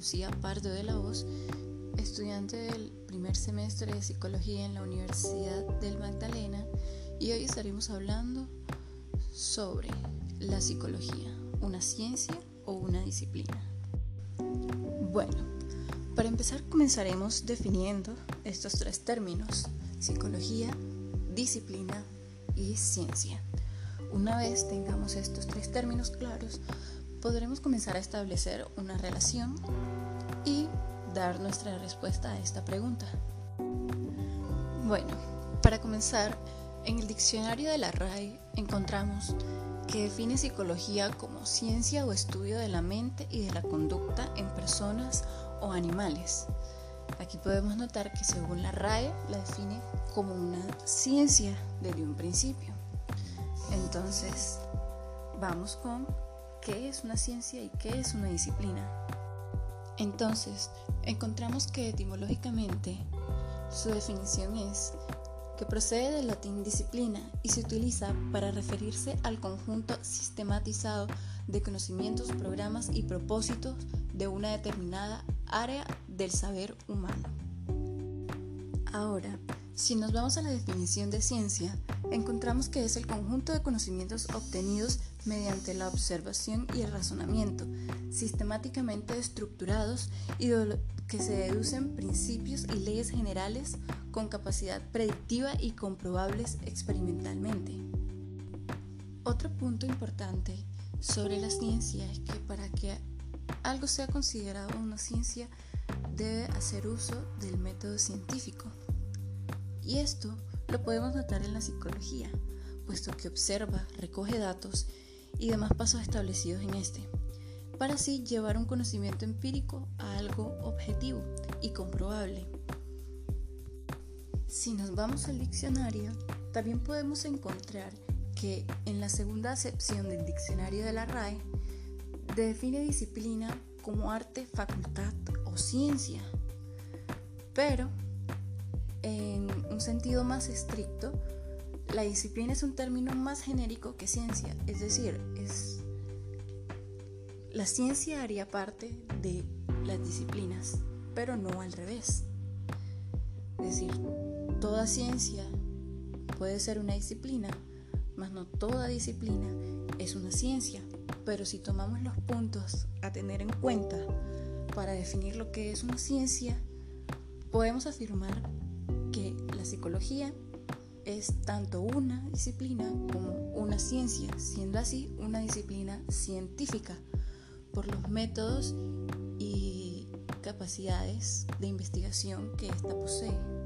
Lucía Pardo de la Voz, estudiante del primer semestre de psicología en la Universidad del Magdalena y hoy estaremos hablando sobre la psicología, una ciencia o una disciplina. Bueno, para empezar comenzaremos definiendo estos tres términos, psicología, disciplina y ciencia. Una vez tengamos estos tres términos claros, podremos comenzar a establecer una relación y dar nuestra respuesta a esta pregunta. Bueno, para comenzar, en el diccionario de la RAE encontramos que define psicología como ciencia o estudio de la mente y de la conducta en personas o animales. Aquí podemos notar que según la RAE la define como una ciencia desde un principio. Entonces, vamos con qué es una ciencia y qué es una disciplina. Entonces, encontramos que etimológicamente su definición es que procede del latín disciplina y se utiliza para referirse al conjunto sistematizado de conocimientos, programas y propósitos de una determinada área del saber humano. Ahora, si nos vamos a la definición de ciencia, encontramos que es el conjunto de conocimientos obtenidos mediante la observación y el razonamiento, sistemáticamente estructurados y que se deducen principios y leyes generales con capacidad predictiva y comprobables experimentalmente. Otro punto importante sobre la ciencia es que para que algo sea considerado una ciencia debe hacer uso del método científico. Y esto lo podemos notar en la psicología, puesto que observa, recoge datos y demás pasos establecidos en este, para así llevar un conocimiento empírico a algo objetivo y comprobable. Si nos vamos al diccionario, también podemos encontrar que en la segunda acepción del diccionario de la RAE define disciplina como arte, facultad o ciencia. Pero en un sentido más estricto, la disciplina es un término más genérico que ciencia, es decir, es la ciencia haría parte de las disciplinas, pero no al revés. Es decir, toda ciencia puede ser una disciplina, mas no toda disciplina es una ciencia. Pero si tomamos los puntos a tener en cuenta para definir lo que es una ciencia, podemos afirmar que la psicología es tanto una disciplina como una ciencia, siendo así una disciplina científica por los métodos y capacidades de investigación que ésta posee.